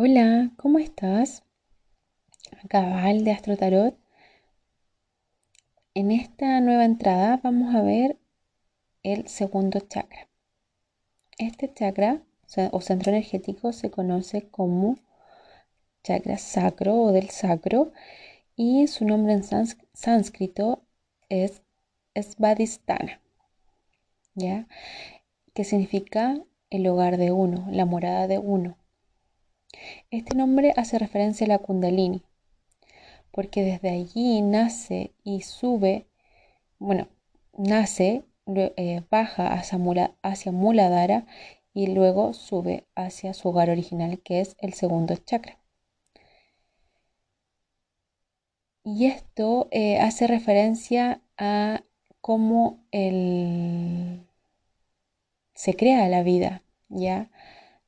Hola, ¿cómo estás? Cabal de Astro Tarot. En esta nueva entrada vamos a ver el segundo chakra. Este chakra o centro energético se conoce como chakra sacro o del sacro y su nombre en sánscrito es Svadhisthana, ¿ya? Que significa el hogar de uno, la morada de uno. Este nombre hace referencia a la Kundalini, porque desde allí nace y sube, bueno, nace, eh, baja hacia, Mula, Muladhara y luego sube hacia su hogar original, que es el segundo chakra. Y esto eh, hace referencia a cómo el, se crea la vida, ¿ya?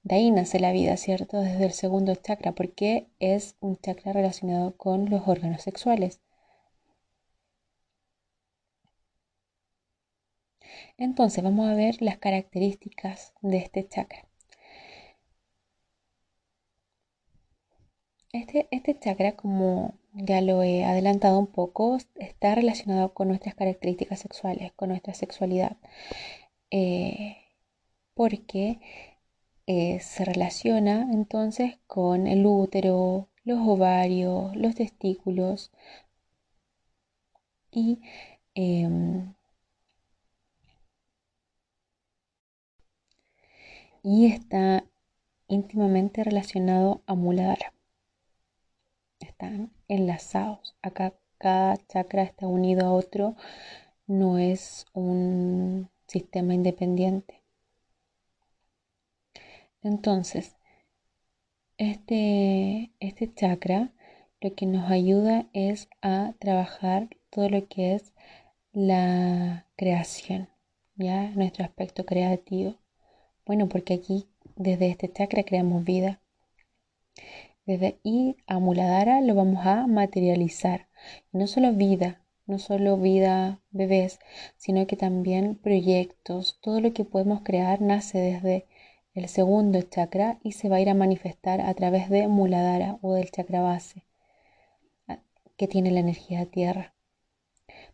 De ahí nace la vida, ¿cierto? Desde el segundo chakra, porque es un chakra relacionado con los órganos sexuales. Entonces vamos a ver las características de este chakra. Este, este chakra, como ya lo he adelantado un poco, está relacionado con nuestras características sexuales, con nuestra sexualidad. Eh, porque eh, se relaciona entonces con el útero, los ovarios, los testículos y em, y está íntimamente relacionado a Muladhara. Están enlazados. Acá cada chakra está unido a otro, no es un sistema independiente. Entonces, este, este chakra lo que nos ayuda es a trabajar todo lo que es la creación, ¿ya? Nuestro aspecto creativo. Bueno, porque aquí desde este chakra creamos vida. Desde y a Muladhara lo vamos a materializar. No solo vida, no solo vida bebés, sino que también proyectos. Todo lo que podemos crear nace desde el segundo chakra y se va a ir a manifestar a través de Muladhara o del chakra base que tiene la energía tierra.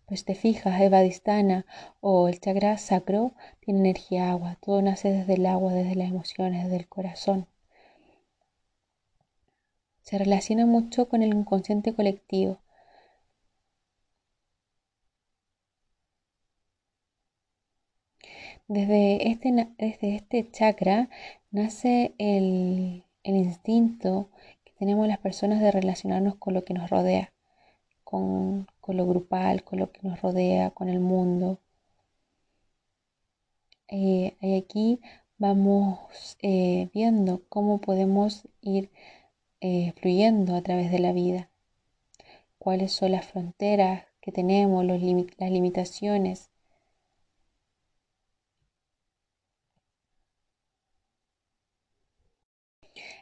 Pues te fijas, Evadistana o el chakra sacro tiene energía agua, todo nace desde el agua, desde las emociones, desde el corazón. Se relaciona mucho con el inconsciente colectivo. Desde este, desde este chakra nace el, instinto que tenemos las personas de relacionarnos con lo que nos rodea, con, lo grupal, con lo que nos rodea, con el mundo. y eh, aquí vamos eh, viendo cómo podemos ir eh, fluyendo a través de la vida, cuáles son las fronteras que tenemos, las limitaciones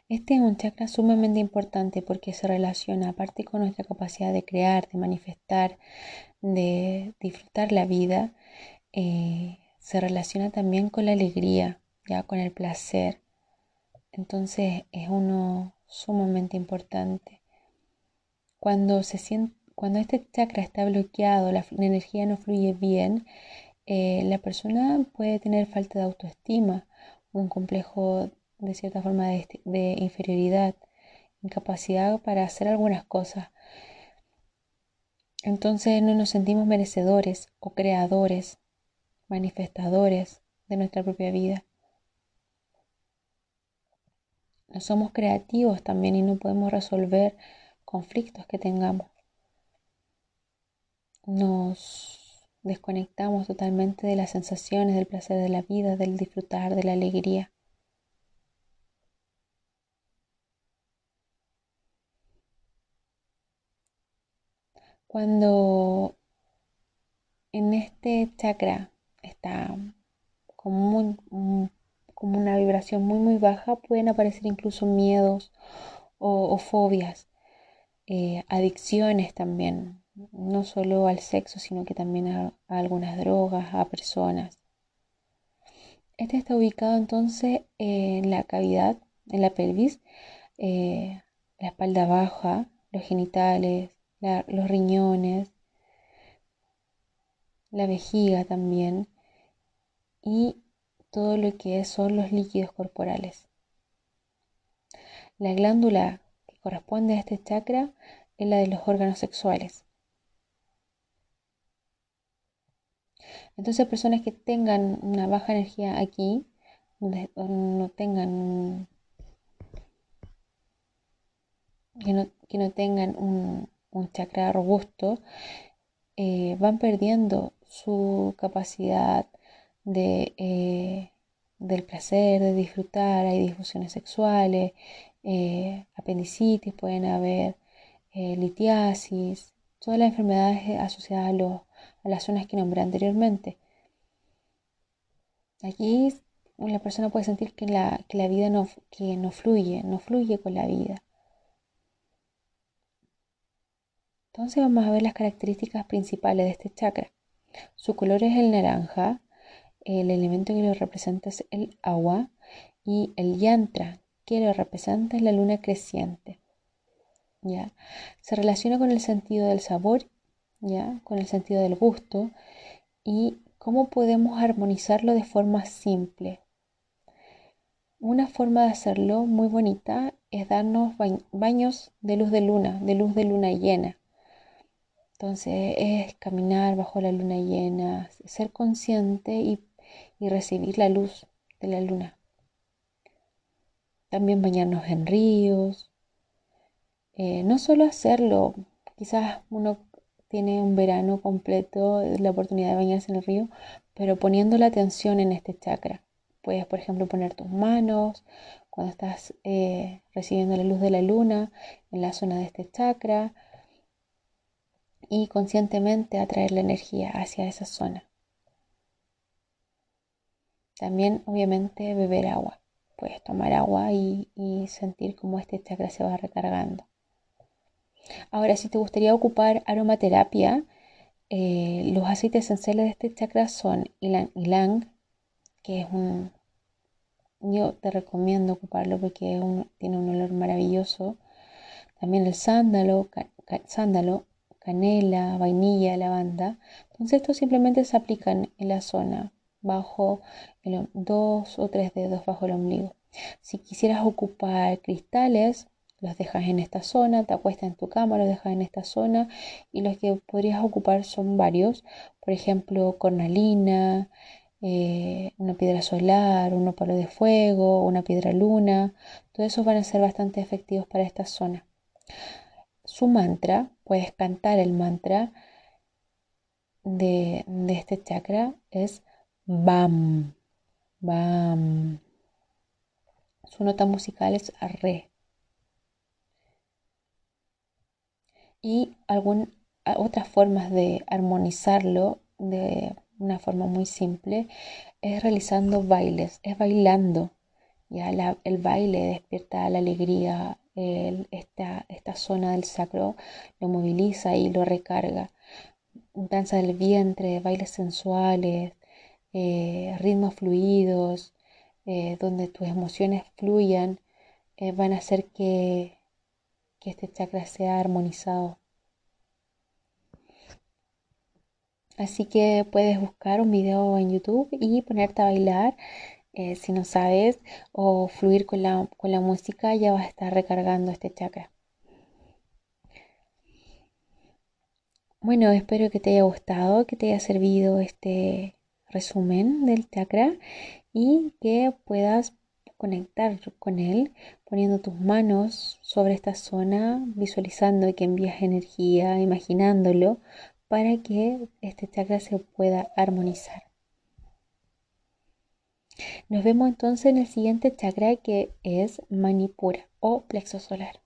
Este es un chakra sumamente importante porque se relaciona aparte con nuestra capacidad de crear, de manifestar, de disfrutar la vida, eh, se relaciona también con la alegría, ya con el placer. Entonces es uno sumamente importante. Cuando se siente, cuando este chakra está bloqueado, la, energía no fluye bien, eh, la persona puede tener falta de autoestima, un complejo de cierta forma de, inferioridad, incapacidad para hacer algunas cosas. Entonces no nos sentimos merecedores o creadores, manifestadores de nuestra propia vida. No somos creativos también y no podemos resolver conflictos que tengamos. Nos desconectamos totalmente de las sensaciones, del placer de la vida, del disfrutar, de la alegría. Cuando en este chakra está como, como una vibración muy muy baja, pueden aparecer incluso miedos o, fobias, eh, adicciones también, no solo al sexo, sino que también a, algunas drogas, a personas. Este está ubicado entonces en la cavidad, en la pelvis, eh, la espalda baja, los genitales, los riñones, la vejiga también y todo lo que son los líquidos corporales. La glándula que corresponde a este chakra es la de los órganos sexuales. Entonces personas que tengan una baja energía aquí, no tengan que no, tengan un, chakra robusto, eh, van perdiendo su capacidad de, eh, del placer, de disfrutar, hay disfunciones sexuales, eh, apendicitis, pueden haber litiasis, todas las enfermedades asociadas a, las zonas que nombré anteriormente. Aquí la persona puede sentir que la, que la vida no, que no fluye, no fluye con la vida. Entonces vamos a ver las características principales de este chakra. Su color es el naranja, el elemento que lo representa es el agua y el yantra que lo representa es la luna creciente. ¿ya? Se relaciona con el sentido del sabor, ¿ya? con el sentido del gusto y cómo podemos armonizarlo de forma simple. Una forma de hacerlo muy bonita es darnos baños de luz de luna, de luz de luna llena. Entonces es caminar bajo la luna llena, ser consciente y, recibir la luz de la luna. También bañarnos en ríos. Eh, no solo hacerlo, quizás uno tiene un verano completo, la oportunidad de bañarse en el río, pero poniendo la atención en este chakra. Puedes, por ejemplo, poner tus manos cuando estás eh, recibiendo la luz de la luna en la zona de este chakra y conscientemente atraer la energía hacia esa zona. También obviamente beber agua. Puedes tomar agua y, sentir cómo este chakra se va recargando. Ahora, si te gustaría ocupar aromaterapia, eh, los aceites esenciales de este chakra son Ilang Ilang, que es un... Yo te recomiendo ocuparlo porque tiene un olor maravilloso. También el sándalo, sándalo canela, vainilla, lavanda. Entonces estos simplemente se aplican en la zona, bajo dos o tres dedos bajo el ombligo. Si quisieras ocupar cristales, los dejas en esta zona, te acuestas en tu cama, los dejas en esta zona y los que podrías ocupar son varios, por ejemplo, cornalina, eh, una piedra solar, un palo de fuego, una piedra luna, todos esos van a ser bastante efectivos para esta zona. Su mantra puedes cantar el mantra de, este chakra es BAM. BAM. Su nota musical es Re. Y otras formas de armonizarlo de una forma muy simple es realizando bailes, es bailando. Ya el baile despierta la alegría, esta, esta zona del sacro lo moviliza y lo recarga. Danza del vientre, bailes sensuales, eh, ritmos fluidos, eh, donde tus emociones fluyan, eh, van a hacer que, que este chakra sea armonizado. Así que puedes buscar un video en YouTube y ponerte a bailar eh, si no sabes, o fluir con la, con la música, ya vas a estar recargando este chakra. Bueno, espero que te haya gustado, que te haya servido este resumen del chakra y que puedas conectar con él poniendo tus manos sobre esta zona, visualizando que envías energía, imaginándolo, para que este chakra se pueda armonizar. Nos vemos entonces en el siguiente chakra que es Manipura o plexo solar.